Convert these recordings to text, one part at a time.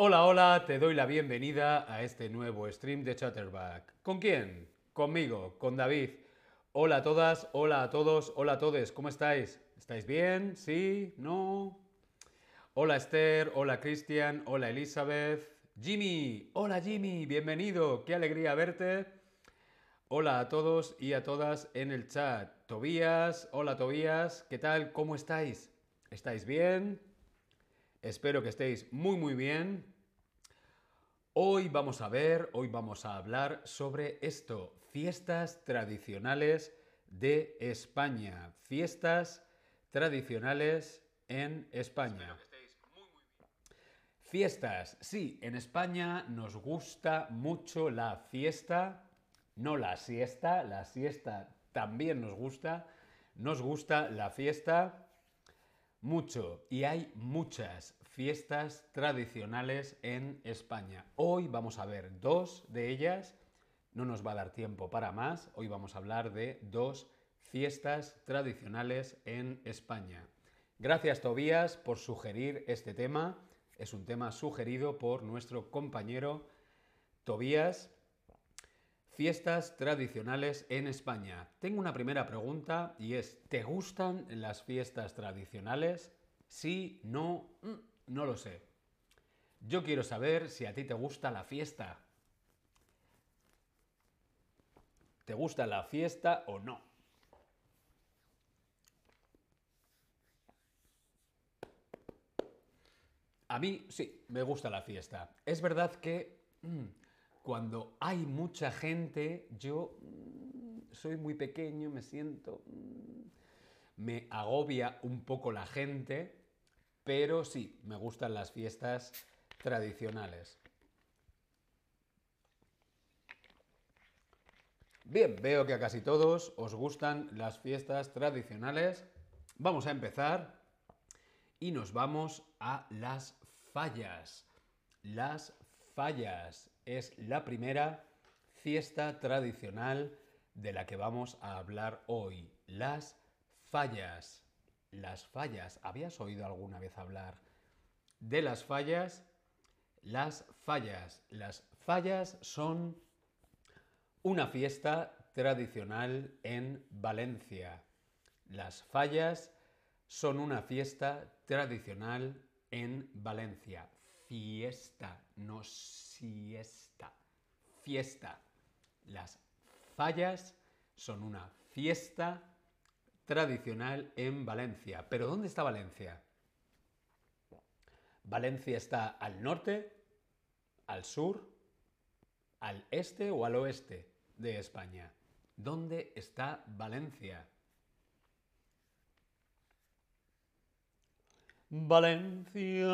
Hola, hola, te doy la bienvenida a este nuevo stream de Chatterback. ¿Con quién? Conmigo, con David. Hola a todas, hola a todos, hola a todos, ¿cómo estáis? ¿Estáis bien? ¿Sí? ¿No? Hola Esther, hola Cristian, hola Elizabeth. Jimmy, hola Jimmy, bienvenido, qué alegría verte. Hola a todos y a todas en el chat. Tobías, hola Tobías, ¿qué tal? ¿Cómo estáis? ¿Estáis bien? Espero que estéis muy muy bien. Hoy vamos a ver, hoy vamos a hablar sobre esto, fiestas tradicionales de España. Fiestas tradicionales en España. Fiestas, sí, en España nos gusta mucho la fiesta, no la siesta, la siesta también nos gusta, nos gusta la fiesta mucho y hay muchas fiestas tradicionales en España. Hoy vamos a ver dos de ellas, no nos va a dar tiempo para más, hoy vamos a hablar de dos fiestas tradicionales en España. Gracias Tobías por sugerir este tema, es un tema sugerido por nuestro compañero Tobías. Fiestas tradicionales en España. Tengo una primera pregunta y es, ¿te gustan las fiestas tradicionales? Sí, no, mm, no lo sé. Yo quiero saber si a ti te gusta la fiesta. ¿Te gusta la fiesta o no? A mí sí, me gusta la fiesta. Es verdad que... Mm, cuando hay mucha gente, yo mm, soy muy pequeño, me siento... Mm, me agobia un poco la gente, pero sí, me gustan las fiestas tradicionales. Bien, veo que a casi todos os gustan las fiestas tradicionales. Vamos a empezar y nos vamos a las fallas. Las fallas es la primera fiesta tradicional de la que vamos a hablar hoy. Las fallas. Las fallas. ¿Habías oído alguna vez hablar de las fallas? Las fallas. Las fallas son una fiesta tradicional en Valencia. Las fallas son una fiesta tradicional en Valencia fiesta, no siesta. Fiesta. Las fallas son una fiesta tradicional en Valencia. ¿Pero dónde está Valencia? Valencia está al norte, al sur, al este o al oeste de España. ¿Dónde está Valencia? Valencia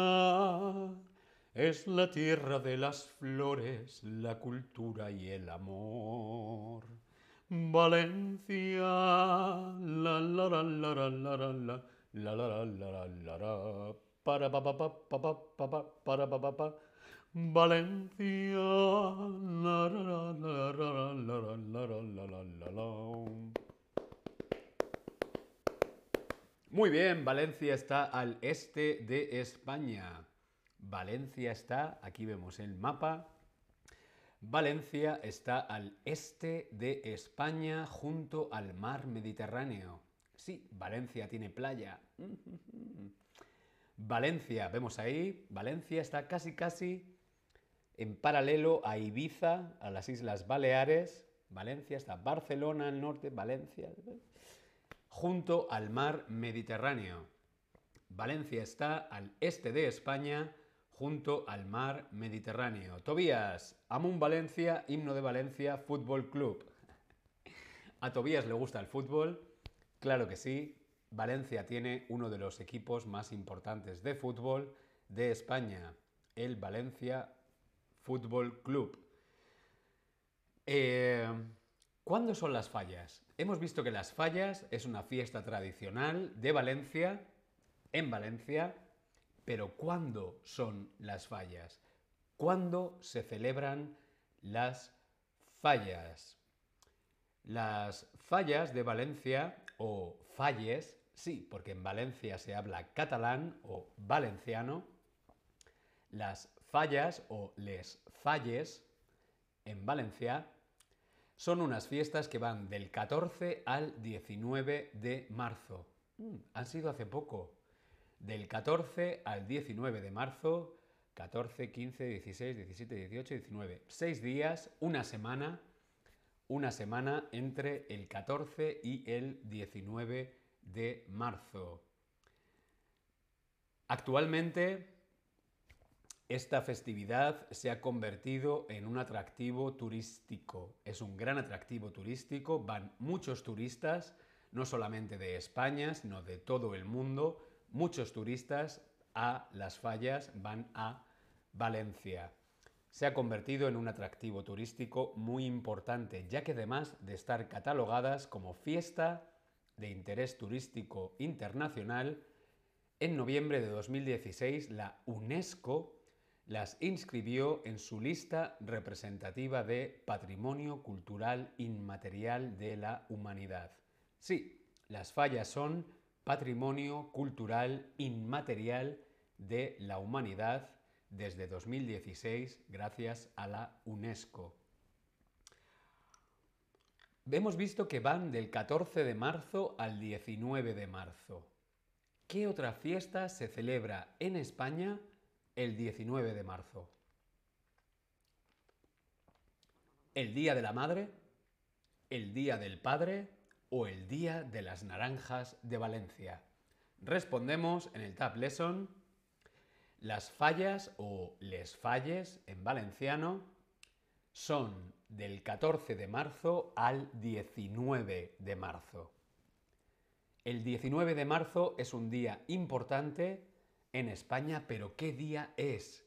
es la tierra de las flores, la cultura y el amor. Valencia, la la la la la la la la la la la la para pa pa pa pa pa pa pa para pa pa pa Valencia, la la la la la la la la la la la Muy bien, Valencia está al este de España. Valencia está, aquí vemos el mapa, Valencia está al este de España junto al mar Mediterráneo. Sí, Valencia tiene playa. Valencia, vemos ahí, Valencia está casi casi en paralelo a Ibiza, a las Islas Baleares. Valencia está Barcelona al norte, Valencia, junto al mar Mediterráneo. Valencia está al este de España junto al mar Mediterráneo. Tobías, Amun Valencia, himno de Valencia, Fútbol Club. ¿A Tobías le gusta el fútbol? Claro que sí. Valencia tiene uno de los equipos más importantes de fútbol de España, el Valencia Fútbol Club. Eh, ¿Cuándo son las fallas? Hemos visto que las fallas es una fiesta tradicional de Valencia, en Valencia, pero ¿cuándo son las fallas? ¿Cuándo se celebran las fallas? Las fallas de Valencia o falles, sí, porque en Valencia se habla catalán o valenciano, las fallas o les falles en Valencia son unas fiestas que van del 14 al 19 de marzo. Mm, han sido hace poco. Del 14 al 19 de marzo, 14, 15, 16, 17, 18, 19. Seis días, una semana, una semana entre el 14 y el 19 de marzo. Actualmente, esta festividad se ha convertido en un atractivo turístico. Es un gran atractivo turístico, van muchos turistas, no solamente de España, sino de todo el mundo. Muchos turistas a las fallas van a Valencia. Se ha convertido en un atractivo turístico muy importante, ya que además de estar catalogadas como fiesta de interés turístico internacional, en noviembre de 2016 la UNESCO las inscribió en su lista representativa de Patrimonio Cultural Inmaterial de la Humanidad. Sí, las fallas son Patrimonio Cultural Inmaterial de la Humanidad desde 2016 gracias a la UNESCO. Hemos visto que van del 14 de marzo al 19 de marzo. ¿Qué otra fiesta se celebra en España el 19 de marzo? ¿El Día de la Madre? ¿El Día del Padre? ¿O el Día de las Naranjas de Valencia? Respondemos en el Tab Lesson. Las fallas o les falles en valenciano son del 14 de marzo al 19 de marzo. El 19 de marzo es un día importante en España, pero ¿qué día es?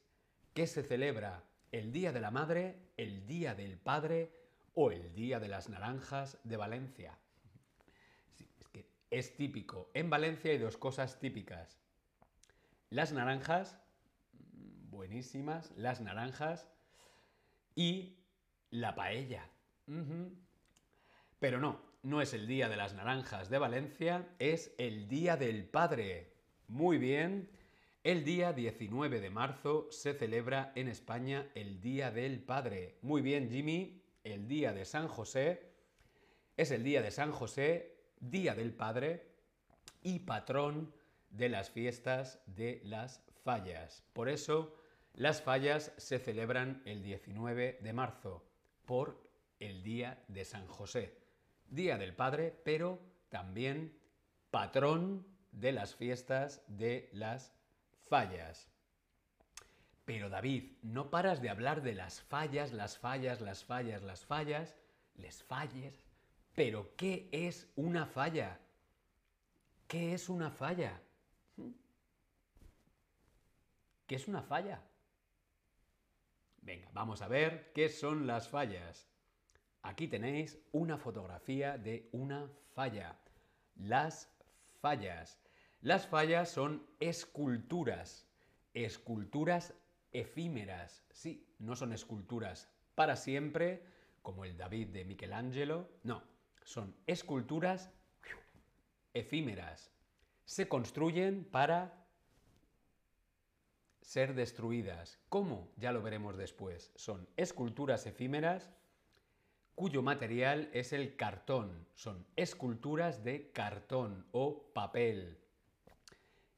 ¿Qué se celebra? ¿El Día de la Madre, el Día del Padre o el Día de las Naranjas de Valencia? Es típico. En Valencia hay dos cosas típicas. Las naranjas, buenísimas, las naranjas y la paella. Pero no, no es el Día de las Naranjas de Valencia, es el Día del Padre. Muy bien, el día 19 de marzo se celebra en España el Día del Padre. Muy bien, Jimmy, el Día de San José es el Día de San José, Día del Padre y patrón de las fiestas de las fallas. Por eso, las fallas se celebran el 19 de marzo por el Día de San José. Día del Padre, pero también patrón de las fiestas de las fallas. Pero David, no paras de hablar de las fallas, las fallas, las fallas, las fallas, les falles. Pero ¿qué es una falla? ¿Qué es una falla? ¿Qué es una falla? Venga, vamos a ver qué son las fallas. Aquí tenéis una fotografía de una falla. Las fallas. Las fallas son esculturas, esculturas efímeras. Sí, no son esculturas para siempre, como el David de Michelangelo, no, son esculturas efímeras. Se construyen para ser destruidas. ¿Cómo? Ya lo veremos después. Son esculturas efímeras cuyo material es el cartón. Son esculturas de cartón o papel.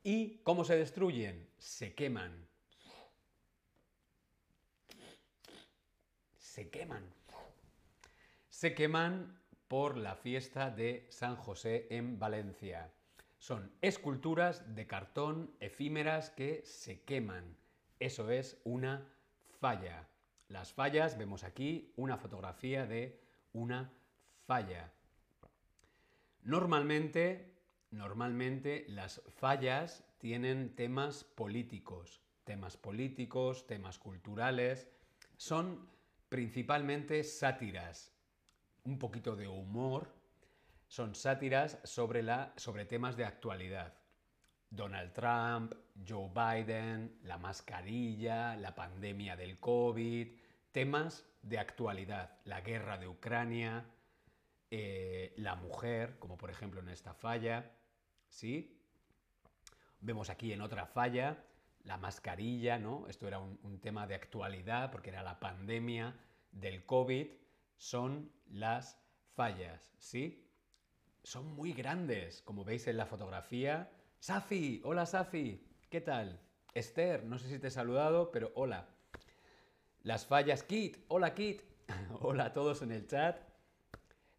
¿Y cómo se destruyen? Se queman. Se queman. Se queman por la fiesta de San José en Valencia. Son esculturas de cartón efímeras que se queman. Eso es una falla. Las fallas, vemos aquí una fotografía de una falla. Normalmente Normalmente las fallas tienen temas políticos, temas políticos, temas culturales, son principalmente sátiras, un poquito de humor, son sátiras sobre, la, sobre temas de actualidad. Donald Trump, Joe Biden, la mascarilla, la pandemia del COVID, temas de actualidad, la guerra de Ucrania, eh, la mujer, como por ejemplo en esta falla, ¿sí? Vemos aquí en otra falla la mascarilla, ¿no? Esto era un, un tema de actualidad porque era la pandemia del COVID, son las fallas, ¿sí? Son muy grandes, como veis en la fotografía. Safi, hola Safi, ¿qué tal? Esther, no sé si te he saludado, pero hola. Las fallas, Kit, hola Kit, hola a todos en el chat.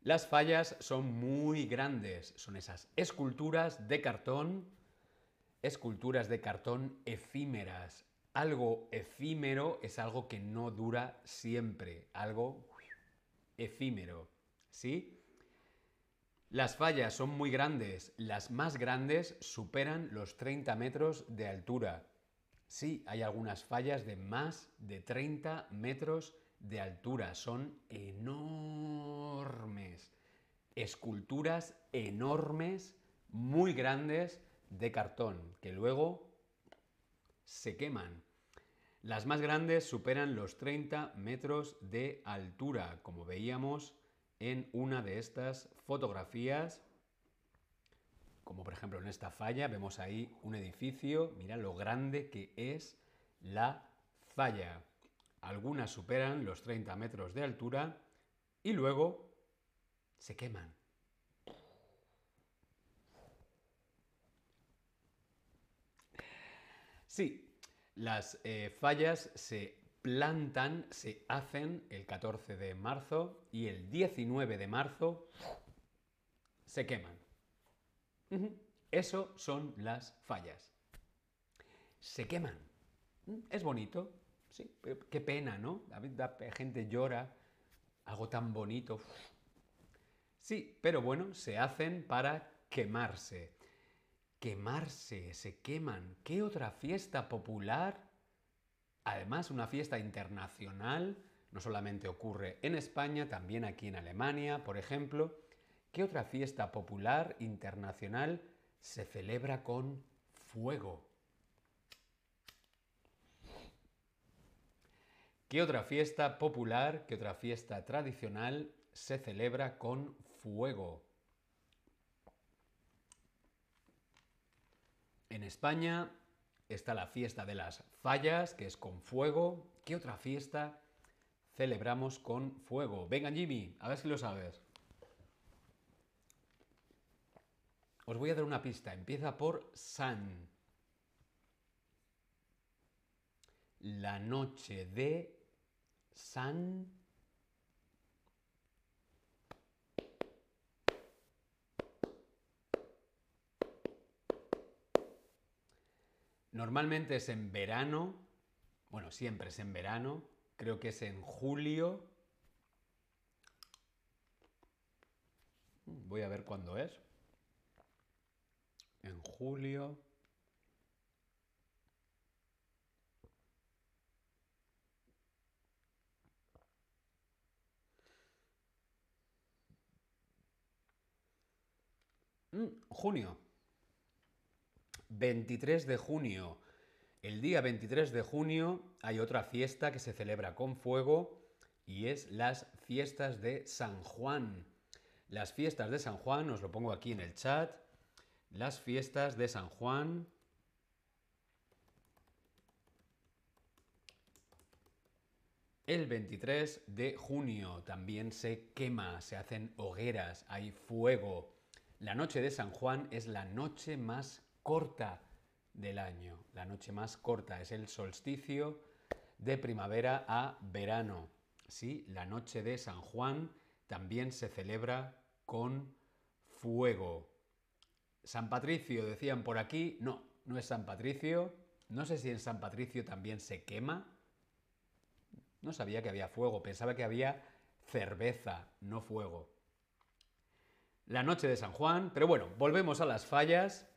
Las fallas son muy grandes, son esas esculturas de cartón, esculturas de cartón efímeras. Algo efímero es algo que no dura siempre, algo efímero, ¿sí? Las fallas son muy grandes, las más grandes superan los 30 metros de altura. Sí, hay algunas fallas de más de 30 metros de altura, son enormes. Esculturas enormes, muy grandes de cartón, que luego se queman. Las más grandes superan los 30 metros de altura, como veíamos en una de estas fotografías. Como por ejemplo en esta falla vemos ahí un edificio, mira lo grande que es la falla. Algunas superan los 30 metros de altura y luego se queman. Sí, las eh, fallas se plantan, se hacen el 14 de marzo y el 19 de marzo se queman. Eso son las fallas. Se queman. ¿Mm? Es bonito, sí, qué pena, ¿no? La gente llora, algo tan bonito. Sí, pero bueno, se hacen para quemarse quemarse, se queman. ¿Qué otra fiesta popular? Además, una fiesta internacional, no solamente ocurre en España, también aquí en Alemania, por ejemplo. ¿Qué otra fiesta popular internacional se celebra con fuego? ¿Qué otra fiesta popular, qué otra fiesta tradicional se celebra con fuego? En España está la fiesta de las fallas, que es con fuego. ¿Qué otra fiesta celebramos con fuego? Venga, Jimmy, a ver si lo sabes. Os voy a dar una pista. Empieza por San. La noche de San Normalmente es en verano, bueno, siempre es en verano, creo que es en julio. Voy a ver cuándo es. En julio. Mm, junio. 23 de junio. El día 23 de junio hay otra fiesta que se celebra con fuego y es las fiestas de San Juan. Las fiestas de San Juan, os lo pongo aquí en el chat. Las fiestas de San Juan. El 23 de junio también se quema, se hacen hogueras, hay fuego. La noche de San Juan es la noche más corta del año. La noche más corta es el solsticio de primavera a verano. Sí, la noche de San Juan también se celebra con fuego. San Patricio, decían por aquí, no, no es San Patricio. No sé si en San Patricio también se quema. No sabía que había fuego, pensaba que había cerveza, no fuego. La noche de San Juan, pero bueno, volvemos a las fallas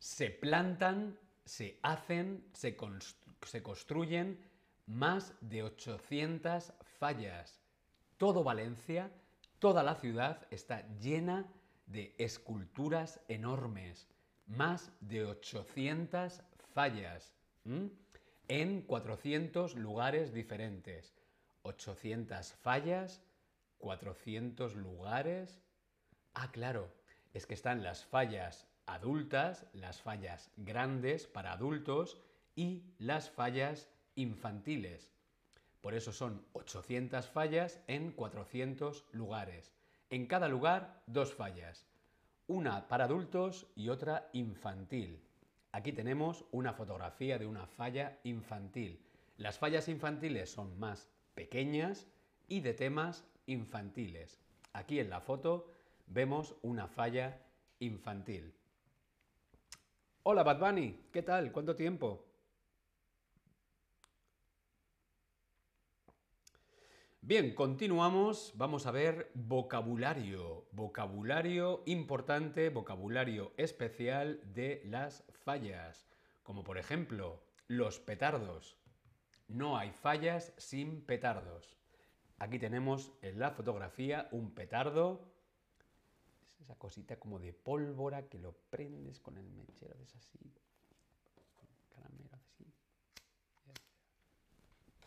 se plantan, se hacen, se, construyen más de 800 fallas. Todo Valencia, toda la ciudad está llena de esculturas enormes. Más de 800 fallas. En 400 lugares diferentes. 800 fallas, 400 lugares. Ah, claro, es que están las fallas adultas, las fallas grandes para adultos y las fallas infantiles. Por eso son 800 fallas en 400 lugares. En cada lugar, dos fallas. Una para adultos y otra infantil. Aquí tenemos una fotografía de una falla infantil. Las fallas infantiles son más pequeñas y de temas infantiles. Aquí en la foto vemos una falla infantil. Hola Bad Bunny, ¿qué tal? ¿Cuánto tiempo? Bien, continuamos. Vamos a ver vocabulario. Vocabulario importante, vocabulario especial de las fallas. Como por ejemplo, los petardos. No hay fallas sin petardos. Aquí tenemos en la fotografía un petardo. Es esa cosita como de pólvora que lo prendes con el mechero, es así. Caramelo, así.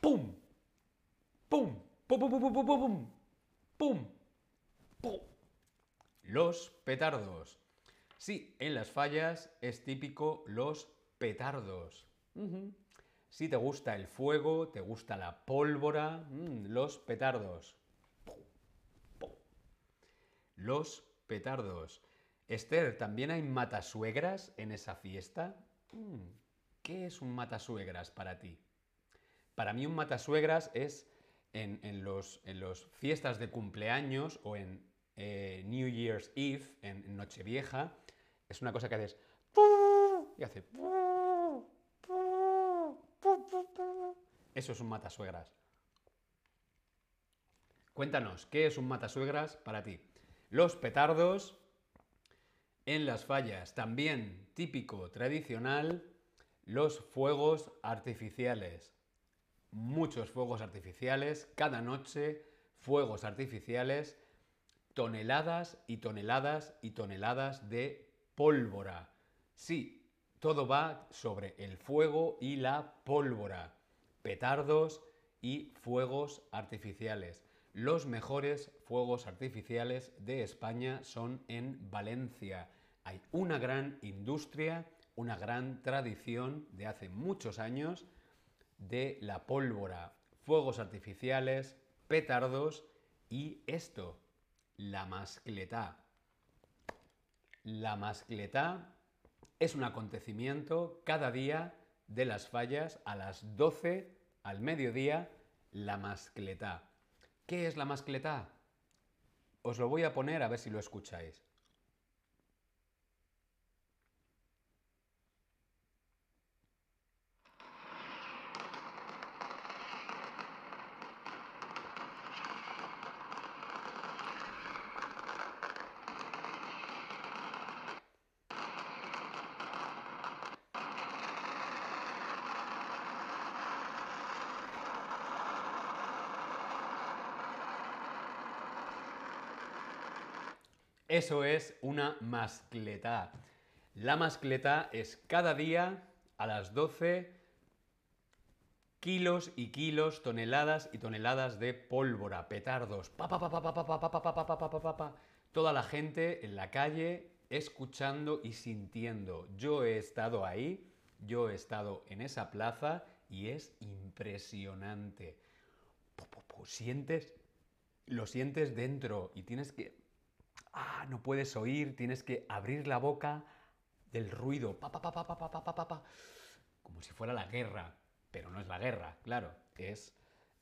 ¡Pum! ¡Pum! ¡Pum, pum, pum, pum, pum, pum! ¡Pum! Los petardos. Sí, en las fallas es típico los petardos. Si te gusta el fuego, te gusta la pólvora, mm, los petardos. Los petardos. Esther, ¿también hay matasuegras en esa fiesta? Mm, ¿Qué es un matasuegras para ti? Para mí un matasuegras es en, los, en los fiestas de cumpleaños o en eh, New Year's Eve, en, Nochevieja, es una cosa que haces y hace eso es un matasuegras. Cuéntanos, ¿qué es un matasuegras para ti? Los petardos en las fallas, también típico, tradicional, los fuegos artificiales muchos fuegos artificiales, cada noche fuegos artificiales, toneladas y toneladas y toneladas de pólvora. Sí, todo va sobre el fuego y la pólvora, petardos y fuegos artificiales. Los mejores fuegos artificiales de España son en Valencia. Hay una gran industria, una gran tradición de hace muchos años de la pólvora, fuegos artificiales, petardos y esto, la mascletá. La mascletá es un acontecimiento cada día de las fallas a las 12 al mediodía, la mascletá. ¿Qué es la mascletá? Os lo voy a poner a ver si lo escucháis. Eso es una mascletá. La mascletá es cada día a las 12 kilos y kilos, toneladas y toneladas de pólvora, petardos, toda la gente en la calle escuchando y sintiendo. Yo he estado ahí, yo he estado en esa plaza y es impresionante. Sientes, lo sientes dentro y tienes que ah, no puedes oír, tienes que abrir la boca del ruido, como si fuera la guerra, pero no es la guerra, claro, es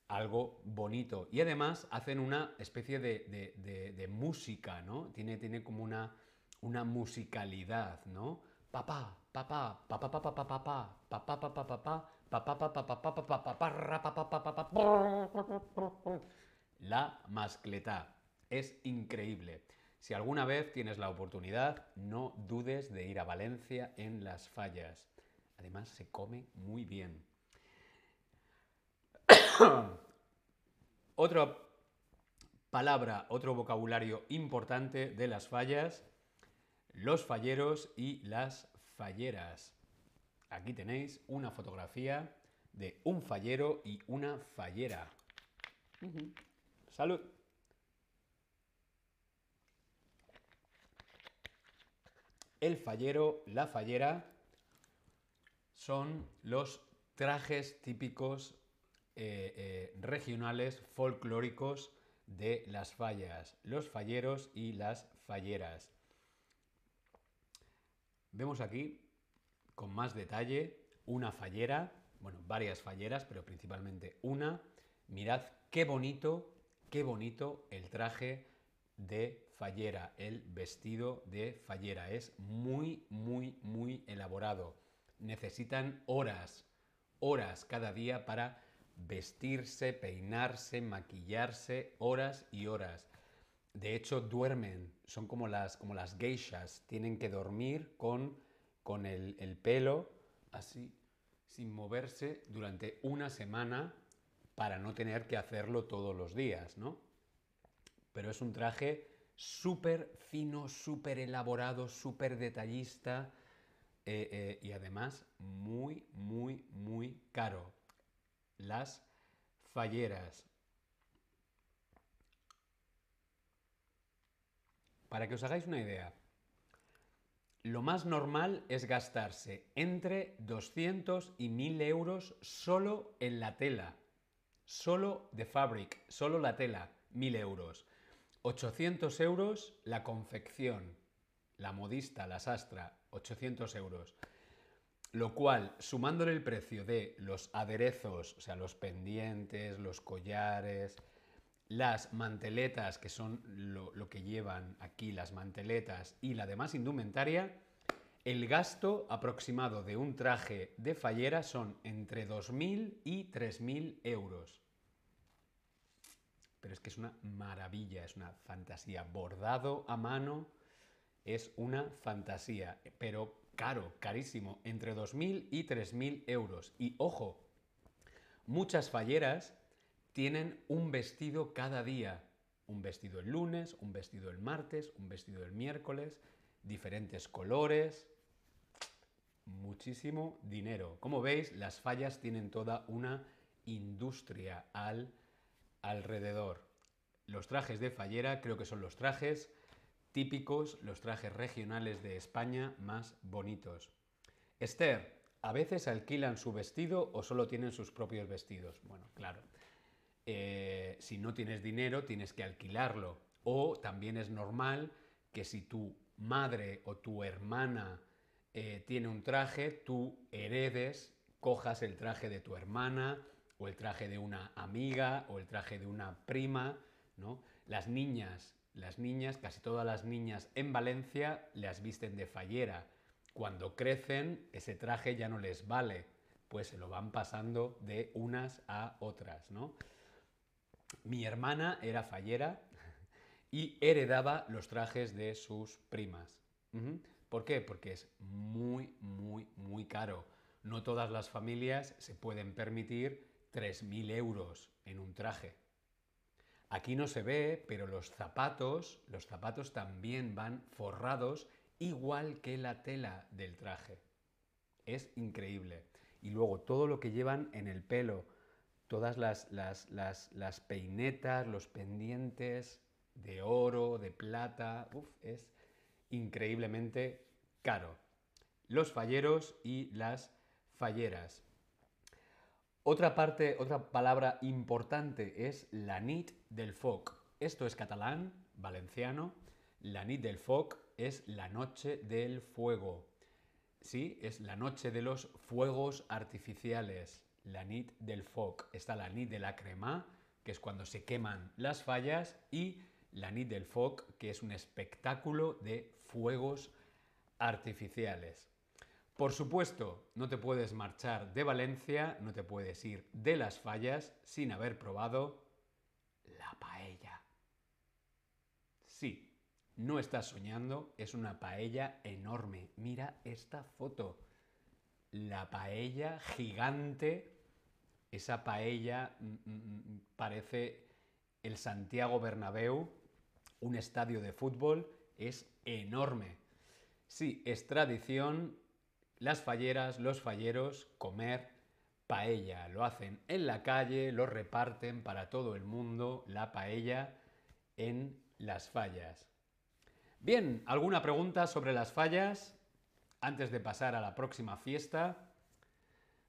algo bonito. Y además hacen una especie de, música, ¿no? Tiene, tiene como una, una musicalidad, ¿no? Papá, papá, papá, papá, papá, papá, papá, papá, papá, papá, papá, papá, papá, La mascleta es increíble. Si alguna vez tienes la oportunidad, no dudes de ir a Valencia en las fallas. Además, se come muy bien. Otra palabra, otro vocabulario importante de las fallas, los falleros y las falleras. Aquí tenéis una fotografía de un fallero y una fallera. Salud. El fallero, la fallera, son los trajes típicos eh, eh, regionales, folclóricos de las fallas, los falleros y las falleras. Vemos aquí, con más detalle, una fallera, bueno, varias falleras, pero principalmente una. Mirad qué bonito, qué bonito el traje de fallera, el vestido de fallera. Es muy, muy, muy elaborado. Necesitan horas, horas cada día para vestirse, peinarse, maquillarse, horas y horas. De hecho, duermen, son como las, como las geishas, tienen que dormir con, con el, el pelo así, sin moverse, durante una semana para no tener que hacerlo todos los días, ¿no? Pero es un traje súper fino, súper elaborado, súper detallista eh, eh, y además muy, muy, muy caro. Las falleras. Para que os hagáis una idea, lo más normal es gastarse entre 200 y 1000 euros solo en la tela. Solo de fabric, solo la tela, 1000 euros. 800 euros la confección, la modista, la sastra, 800 euros. Lo cual, sumándole el precio de los aderezos, o sea, los pendientes, los collares, las manteletas, que son lo, que llevan aquí, las manteletas y la demás indumentaria, el gasto aproximado de un traje de fallera son entre 2.000 y 3.000 euros. Pero es que es una maravilla, es una fantasía. Bordado a mano es una fantasía, pero caro, carísimo, entre 2.000 y 3.000 euros. Y ojo, muchas falleras tienen un vestido cada día. Un vestido el lunes, un vestido el martes, un vestido el miércoles, diferentes colores, muchísimo dinero. Como veis, las fallas tienen toda una industria al alrededor. Los trajes de fallera creo que son los trajes típicos, los trajes regionales de España más bonitos. Esther, ¿a veces alquilan su vestido o solo tienen sus propios vestidos? Bueno, claro. Eh, si no tienes dinero, tienes que alquilarlo. O también es normal que si tu madre o tu hermana eh, tiene un traje, tú heredes, cojas el traje de tu hermana o el traje de una amiga o el traje de una prima, ¿no? Las niñas las niñas, casi todas las niñas en Valencia, las visten de fallera. Cuando crecen, ese traje ya no les vale, pues se lo van pasando de unas a otras, ¿no? Mi hermana era fallera y heredaba los trajes de sus primas. ¿Por qué? Porque es muy, muy, muy caro. No todas las familias se pueden permitir 3.000 euros en un traje. Aquí no se ve, pero los zapatos, los zapatos también van forrados igual que la tela del traje. Es increíble. Y luego todo lo que llevan en el pelo, todas las, las, peinetas, los pendientes de oro, de plata, es increíblemente caro. Los falleros y las falleras. Otra parte, otra palabra importante es la nit del foc. Esto es catalán, valenciano. La nit del foc es la noche del fuego. Sí, es la noche de los fuegos artificiales. La nit del foc. Está la nit de la crema, que es cuando se queman las fallas, y la nit del foc, que es un espectáculo de fuegos artificiales. Por supuesto, no te puedes marchar de Valencia, no te puedes ir de las fallas sin haber probado la paella. Sí, no estás soñando, es una paella enorme. Mira esta foto. La paella gigante, esa paella mm, mm, mm, parece el Santiago Bernabéu, un estadio de fútbol, es enorme. Sí, es tradición las falleras, los falleros, comer paella. Lo hacen en la calle, lo reparten para todo el mundo, la paella en las fallas. Bien, ¿alguna pregunta sobre las fallas antes de pasar a la próxima fiesta?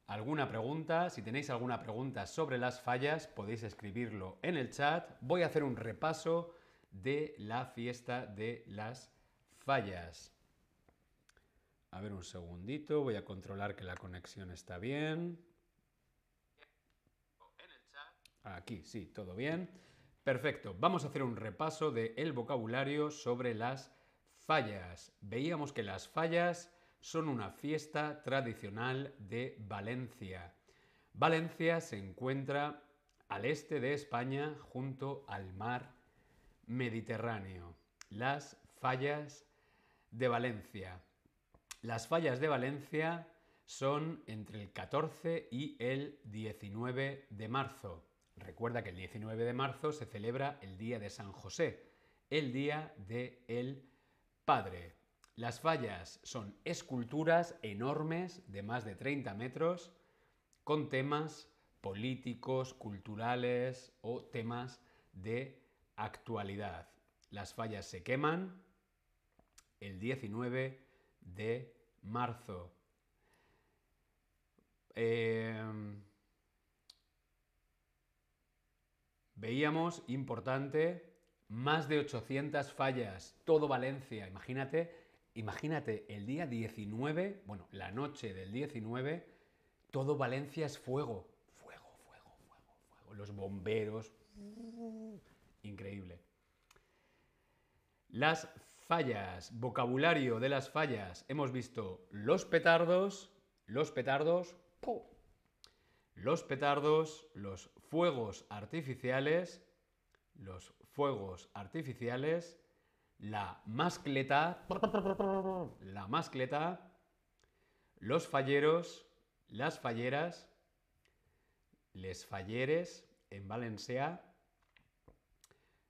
¿Alguna pregunta? Si tenéis alguna pregunta sobre las fallas, podéis escribirlo en el chat. Voy a hacer un repaso de la fiesta de las fallas. A ver un segundito, voy a controlar que la conexión está bien. Aquí, sí, todo bien. Perfecto, vamos a hacer un repaso del vocabulario sobre las fallas. Veíamos que las fallas son una fiesta tradicional de Valencia. Valencia se encuentra al este de España junto al mar Mediterráneo. Las fallas de Valencia. Las fallas de Valencia son entre el 14 y el 19 de marzo. Recuerda que el 19 de marzo se celebra el Día de San José, el Día de el Padre. Las fallas son esculturas enormes de más de 30 metros con temas políticos, culturales o temas de actualidad. Las fallas se queman el 19 de marzo. Em, veíamos, importante, más de 800 fallas, todo Valencia. Imagínate, imagínate el día 19, bueno, la noche del 19, todo Valencia es fuego. Fuego, fuego, fuego, fuego. Los bomberos. Increíble. Las fallas, vocabulario de las fallas. Hemos visto los petardos, los petardos, los petardos, los fuegos artificiales, los fuegos artificiales, la mascleta, la mascleta, los falleros, las falleras, les falleres en Valencia,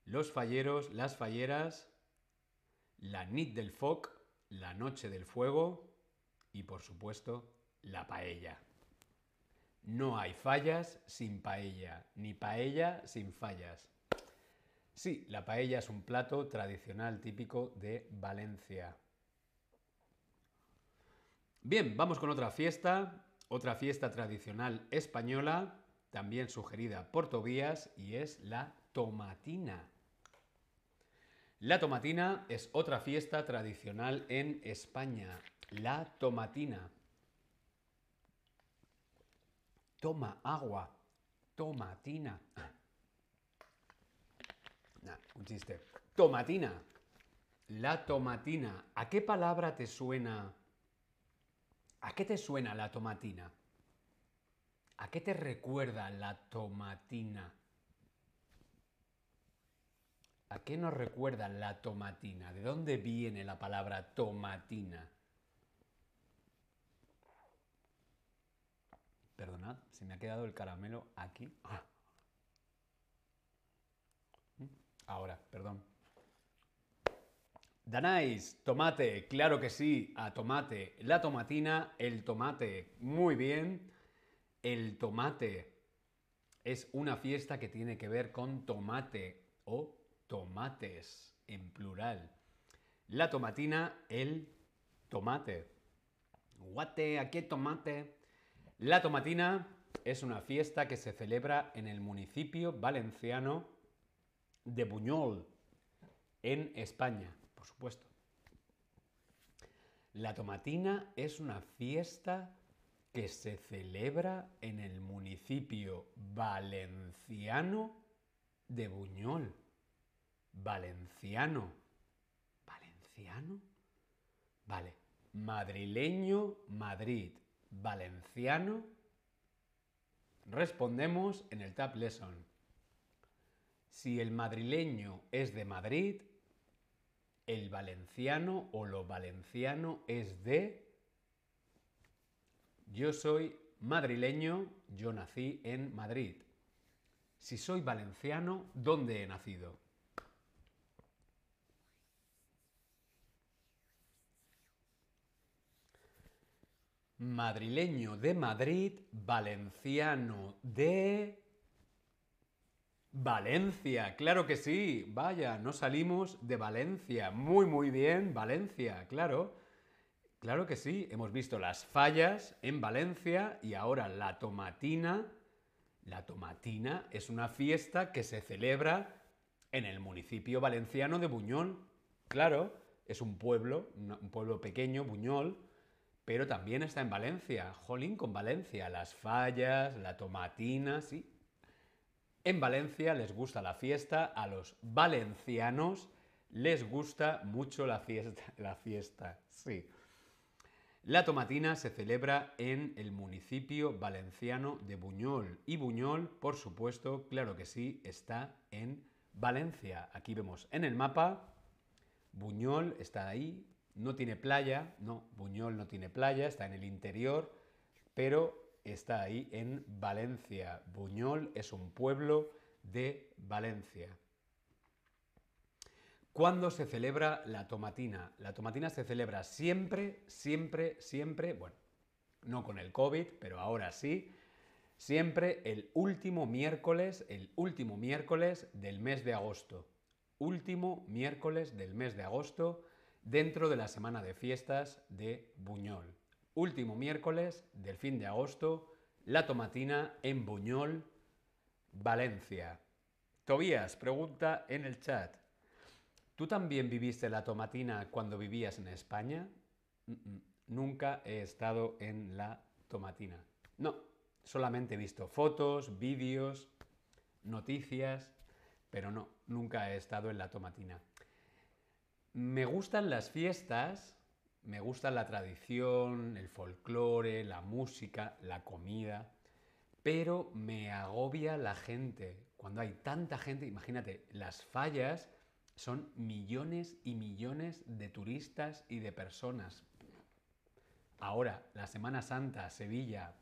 los falleros, las falleras, la nit del foc, la noche del fuego y por supuesto la paella. No hay fallas sin paella, ni paella sin fallas. Sí, la paella es un plato tradicional típico de Valencia. Bien, vamos con otra fiesta, otra fiesta tradicional española, también sugerida por Tobías, y es la tomatina. La tomatina es otra fiesta tradicional en España. La tomatina. Toma agua. Tomatina. un chiste. Tomatina. La tomatina. ¿A qué palabra te suena? ¿A qué te suena la tomatina? ¿A qué te recuerda la tomatina? ¿A qué nos recuerda la tomatina? ¿De dónde viene la palabra tomatina? Perdonad, se me ha quedado el caramelo aquí. Ah. Ahora, perdón. Danais, tomate, claro que sí, a tomate. La tomatina, el tomate. Muy bien. El tomate es una fiesta que tiene que ver con tomate o tomates en plural. La tomatina, el tomate. Guate, aquí tomate. La tomatina es una fiesta que se celebra en el municipio valenciano de Buñol, en España, por supuesto. La tomatina es una fiesta que se celebra en el municipio valenciano de Buñol. Valenciano. ¿Valenciano? Vale. Madrileño, Madrid. Valenciano. Respondemos en el Tab Lesson. Si el madrileño es de Madrid, el valenciano o lo valenciano es de... Yo soy madrileño, yo nací en Madrid. Si soy valenciano, ¿dónde he nacido? Madrileño de Madrid, valenciano de... Valencia, claro que sí, vaya, no salimos de Valencia, muy muy bien, Valencia, claro. Claro que sí, hemos visto las fallas en Valencia y ahora la tomatina. La tomatina es una fiesta que se celebra en el municipio valenciano de Buñol. Claro, es un pueblo, un pueblo pequeño, Buñol, pero también está en Valencia. Jolín con Valencia, las fallas, la tomatina, sí. En Valencia les gusta la fiesta, a los valencianos les gusta mucho la fiesta, la fiesta, sí. La tomatina se celebra en el municipio valenciano de Buñol y Buñol, por supuesto, claro que sí, está en Valencia. Aquí vemos en el mapa, Buñol está ahí, no tiene playa, no, Buñol no tiene playa, está en el interior, pero está ahí en Valencia. Buñol es un pueblo de Valencia. ¿Cuándo se celebra la tomatina? La tomatina se celebra siempre, siempre, siempre, bueno, no con el COVID, pero ahora sí, siempre el último miércoles, el último miércoles del mes de agosto. Último miércoles del mes de agosto dentro de la semana de fiestas de Buñol. Último miércoles del fin de agosto, la tomatina en Buñol, Valencia. Tobías, pregunta en el chat. ¿Tú también viviste la tomatina cuando vivías en España? Nunca he estado en la tomatina. No, solamente he visto fotos, vídeos, noticias, pero no, nunca he estado en la tomatina. Me gustan las fiestas, me gusta la tradición, el folclore, la música, la comida, pero me agobia la gente. Cuando hay tanta gente, imagínate, las fallas son millones y millones de turistas y de personas. Ahora, la Semana Santa, Sevilla,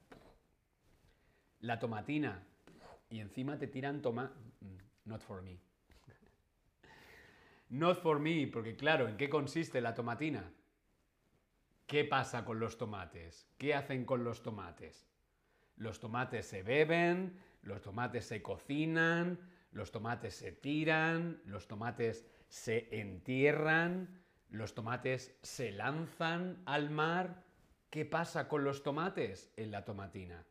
la tomatina, y encima te tiran toma... Mm, not for me. Not for me, porque claro, ¿en qué consiste la tomatina? ¿Qué pasa con los tomates? ¿Qué hacen con los tomates? Los tomates se beben, los tomates se cocinan, los tomates se tiran, los tomates se entierran, los tomates se lanzan al mar. ¿Qué pasa con los tomates en la tomatina?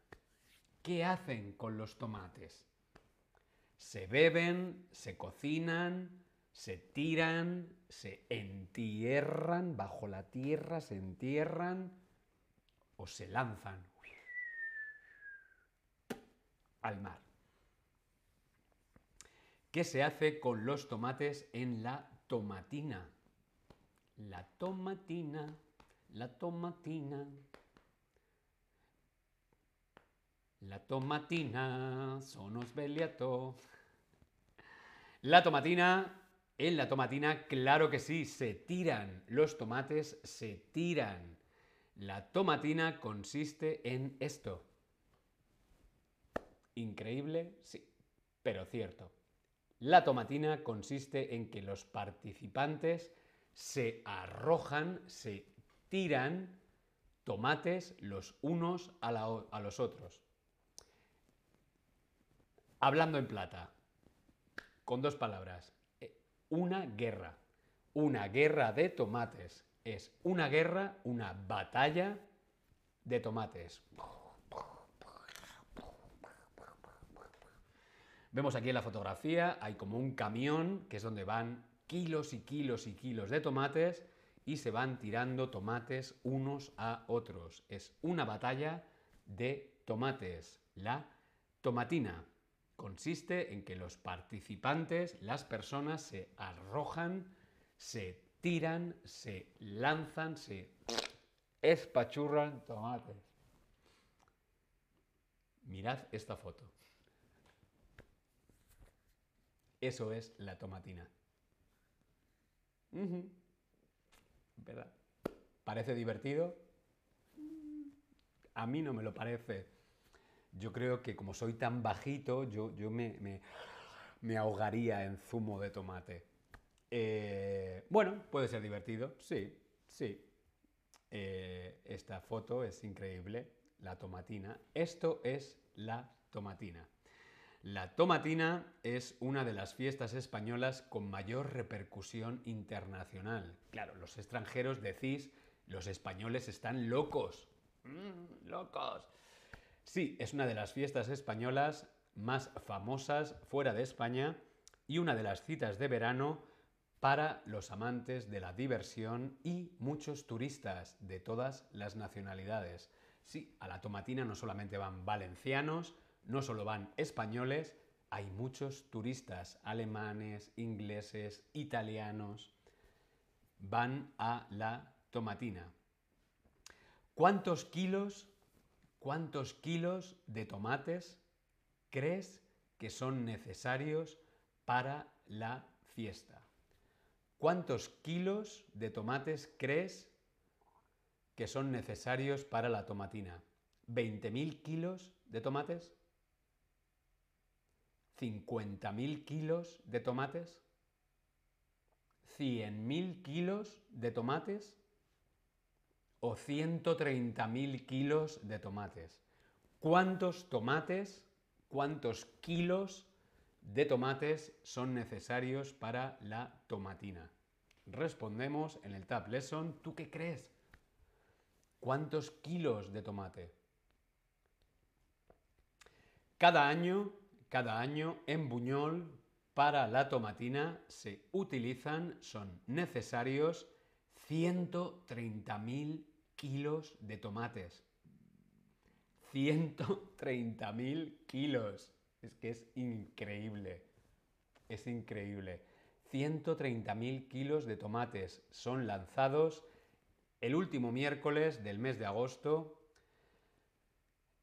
¿Qué hacen con los tomates? Se beben, se cocinan, se tiran, se entierran, bajo la tierra se entierran o se lanzan al mar. ¿Qué se hace con los tomates en la tomatina? La tomatina, la tomatina. La tomatina, sonos beliato. La tomatina en la tomatina, claro que sí, se tiran. Los tomates se tiran. La tomatina consiste en esto. Increíble, sí, pero cierto. La tomatina consiste en que los participantes se arrojan, se tiran tomates los unos a, los otros. Hablando en plata, con dos palabras, una guerra. Una guerra de tomates. Es una guerra, una batalla de tomates. Vemos aquí en la fotografía, hay como un camión, que es donde van kilos y kilos y kilos de tomates y se van tirando tomates unos a otros. Es una batalla de tomates, la tomatina consiste en que los participantes, las personas, se arrojan, se tiran, se lanzan, se espachurran tomates. Mirad esta foto. Eso es la tomatina. ¿Verdad? ¿Parece divertido? A mí no me lo parece yo creo que como soy tan bajito, yo, yo me, me, ahogaría en zumo de tomate. Eh, bueno, puede ser divertido, sí, sí. Eh, esta foto es increíble, la tomatina. Esto es la tomatina. La tomatina es una de las fiestas españolas con mayor repercusión internacional. Claro, los extranjeros decís Los españoles están locos. Mm, locos. Sí, es una de las fiestas españolas más famosas fuera de España y una de las citas de verano para los amantes de la diversión y muchos turistas de todas las nacionalidades. Sí, a la tomatina no solamente van valencianos, no solo van españoles, hay muchos turistas alemanes, ingleses, italianos, van a la tomatina. ¿Cuántos kilos, cuántos kilos de tomates crees que son necesarios para la fiesta? ¿Cuántos kilos de tomates crees que son necesarios para la tomatina? ¿20.000 kilos de tomates? ¿50.000 kilos de tomates? ¿100.000 kilos de tomates? ¿O 130.000 kilos de tomates? ¿Cuántos tomates, cuántos kilos de tomates son necesarios para la tomatina? Respondemos en el Tab Lesson. ¿Tú qué crees? ¿Cuántos kilos de tomate? Cada año cada año en Buñol para la tomatina se utilizan, son necesarios 130.000 kilos de tomates. 130.000 kilos. Es que es increíble. Es increíble. 130.000 kilos de tomates son lanzados el último miércoles del mes de agosto.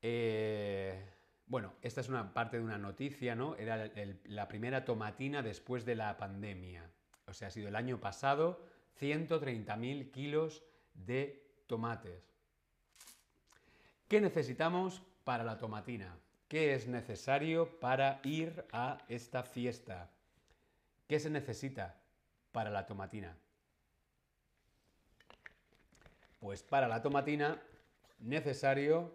Eh, bueno, esta es una parte de una noticia, ¿no? Era la primera tomatina después de la pandemia. O sea, ha sido el año pasado 130.000 kilos de tomates. ¿Qué necesitamos para la tomatina? ¿Qué es necesario para ir a esta fiesta? ¿Qué se necesita para la tomatina? Pues para la tomatina necesario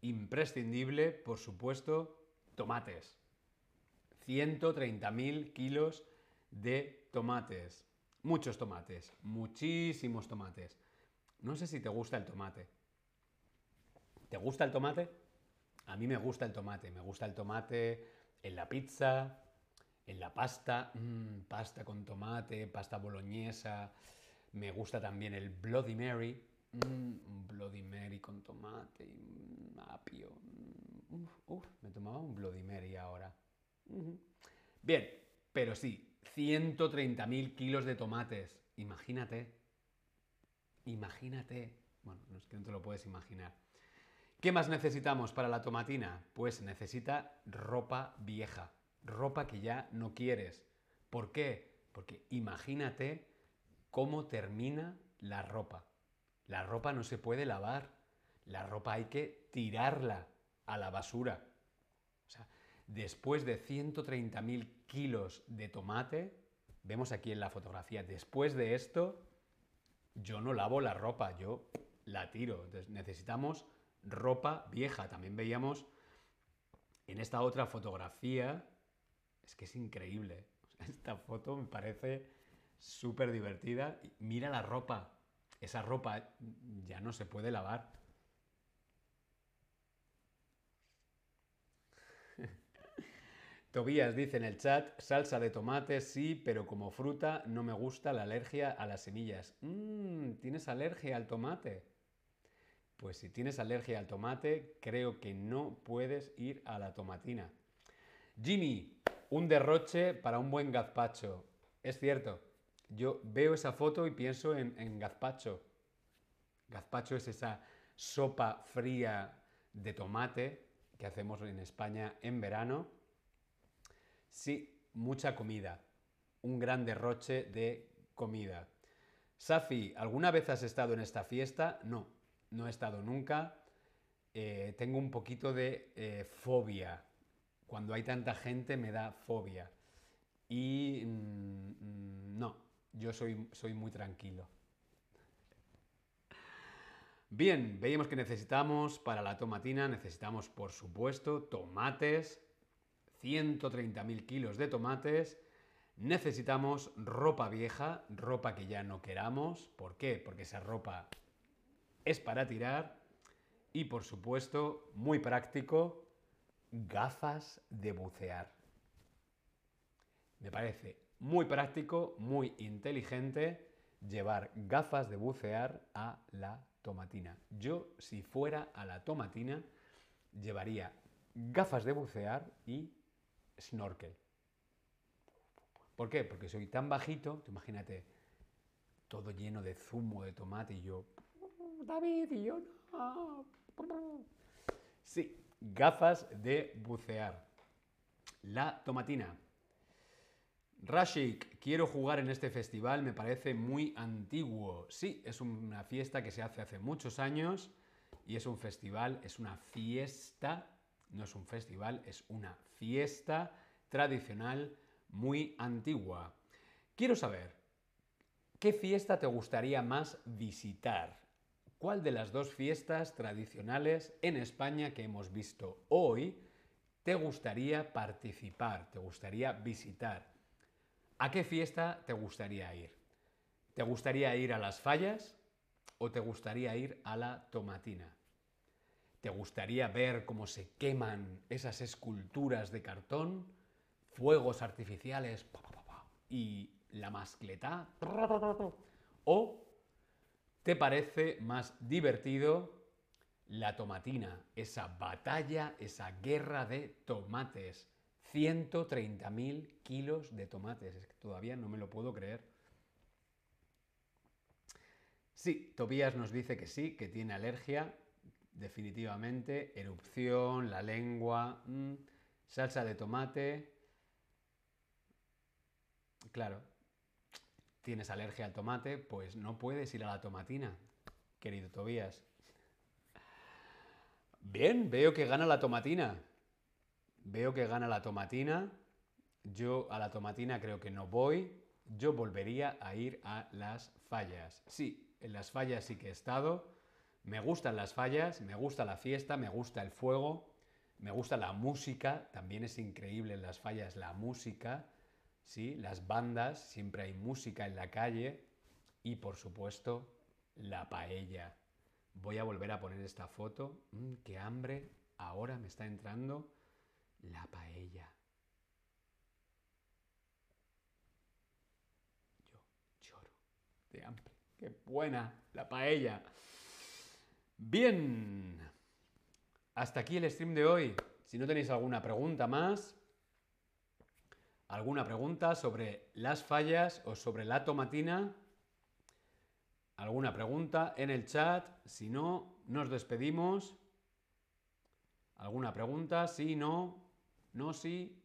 imprescindible, por supuesto, tomates. 130.000 kilos de tomates. Muchos tomates, muchísimos tomates. No sé si te gusta el tomate. ¿Te gusta el tomate? A mí me gusta el tomate. Me gusta el tomate en la pizza, en la pasta, mm, pasta con tomate, pasta boloñesa. Me gusta también el Bloody Mary, un Bloody Mary con tomate y apio. Uf, me tomaba un Bloody Mary ahora. Bien, pero sí, 130.000 kilos de tomates. Imagínate. Imagínate. Bueno, no es que no te lo puedes imaginar. ¿Qué más necesitamos para la tomatina? Pues necesita ropa vieja. Ropa que ya no quieres. ¿Por qué? Porque imagínate cómo termina la ropa. La ropa no se puede lavar. La ropa hay que tirarla a la basura. O sea, después de 130.000 kilos de tomate, vemos aquí en la fotografía, después de esto, yo no lavo la ropa, yo la tiro. Entonces necesitamos ropa vieja. También veíamos en esta otra fotografía, es que es increíble. Esta foto me parece súper divertida. Mira la ropa, esa ropa ya no se puede lavar. Tobías dice en el chat, salsa de tomate sí, pero como fruta no me gusta la alergia a las semillas. Mmm, ¿tienes alergia al tomate? Pues si tienes alergia al tomate, creo que no puedes ir a la tomatina. Jimmy, un derroche para un buen gazpacho. Es cierto, yo veo esa foto y pienso en, gazpacho. Gazpacho es esa sopa fría de tomate que hacemos en España en verano. Sí, mucha comida. Un gran derroche de comida. Safi, ¿alguna vez has estado en esta fiesta? No, no he estado nunca. Eh, tengo un poquito de eh, fobia. Cuando hay tanta gente me da fobia. Y mm, mm, no, yo soy, soy muy tranquilo. Bien, veíamos que necesitamos para la tomatina, necesitamos por supuesto tomates, 130.000 kilos de tomates, Necesitamos ropa vieja, ropa que ya no queramos. ¿Por qué? Porque esa ropa es para tirar. Y por supuesto, muy práctico, gafas de bucear. Me parece muy práctico, muy inteligente llevar gafas de bucear a la tomatina. Yo, si fuera a la tomatina, llevaría gafas de bucear y snorkel. ¿Por qué? Porque soy tan bajito, imagínate, todo lleno de zumo de tomate y yo, David, y yo no. Sí, gafas de bucear. La tomatina. Rashik, quiero jugar en este festival, me parece muy antiguo. Sí, es una fiesta que se hace hace muchos años y es un festival, es una fiesta, no es un festival, es una fiesta tradicional muy antigua. Quiero saber, ¿qué fiesta te gustaría más visitar? ¿Cuál de las dos fiestas tradicionales en España que hemos visto hoy te gustaría participar, te gustaría visitar? ¿A qué fiesta te gustaría ir? ¿Te gustaría ir a las fallas o te gustaría ir a la tomatina? ¿Te gustaría ver cómo se queman esas esculturas de cartón, fuegos artificiales y la mascleta? ¿O te parece más divertido la tomatina, esa batalla, esa guerra de tomates? 130.000 kilos de tomates. Es que todavía no me lo puedo creer. Sí, Tobías nos dice que sí, que tiene alergia, definitivamente. Erupción, la lengua, mm, salsa de tomate. Claro, tienes alergia al tomate, pues no puedes ir a la tomatina, querido Tobías. Bien, veo que gana la tomatina. Veo que gana la tomatina. Yo a la tomatina creo que no voy. Yo volvería a ir a las fallas. Sí, en las fallas sí que he estado. Me gustan las fallas, me gusta la fiesta, me gusta el fuego, me gusta la música. También es increíble en las fallas la música. Sí, las bandas, siempre hay música en la calle. Y por supuesto, la paella. Voy a volver a poner esta foto. Mm, ¡Qué hambre! Ahora me está entrando la paella. Yo lloro de hambre. ¡Qué buena la paella! Bien, hasta aquí el stream de hoy. Si no tenéis alguna pregunta más, alguna pregunta sobre las fallas o sobre la tomatina, alguna pregunta en el chat. Si no, nos despedimos. ¿Alguna pregunta? Sí, no. No, sí.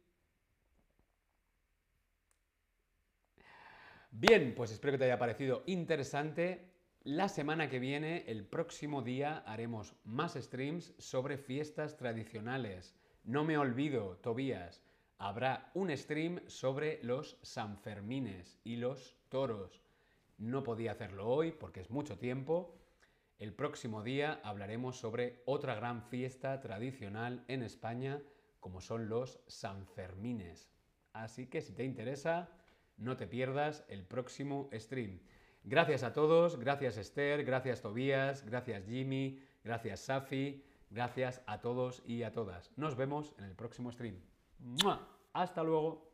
Bien, pues espero que te haya parecido interesante. La semana que viene, el próximo día, haremos más streams sobre fiestas tradicionales. No me olvido, Tobías, habrá un stream sobre los Sanfermines y los toros. No podía hacerlo hoy porque es mucho tiempo. El próximo día hablaremos sobre otra gran fiesta tradicional en España como son los Sanfermines. Así que si te interesa, no te pierdas el próximo stream. Gracias a todos, gracias Esther, gracias Tobías, gracias Jimmy, gracias Safi, gracias a todos y a todas. Nos vemos en el próximo stream. Hasta luego.